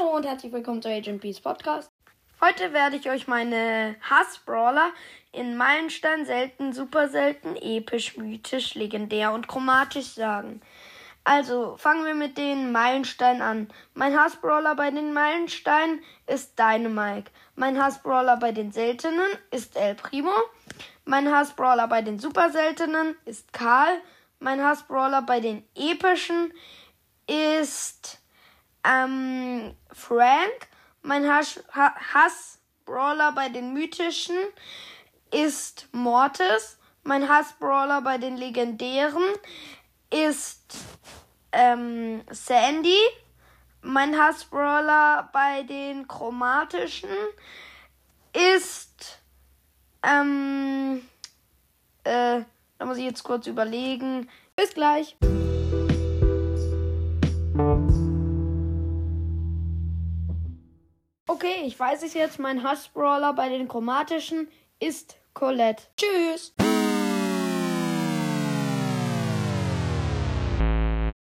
und herzlich willkommen zu Agent Peace Podcast. Heute werde ich euch meine Hass-Brawler in Meilenstein, selten, super selten, episch, mythisch, legendär und chromatisch sagen. Also fangen wir mit den Meilensteinen an. Mein Hassbrawler bei den Meilensteinen ist Dynamike. Mein Hassbrawler bei den seltenen ist El Primo. Mein Hassbrawler bei den super seltenen ist Karl. Mein Hassbrawler bei den epischen ist ähm, Frank. Mein Hassbrawler bei den mythischen ist Mortis. Mein Hassbrawler bei den legendären ist ähm, Sandy. Mein Hassbrawler bei den chromatischen ist ähm, äh, da muss ich jetzt kurz überlegen. Bis gleich. Okay, ich weiß es jetzt. Mein Hassbrawler bei den chromatischen ist Colette. Tschüss.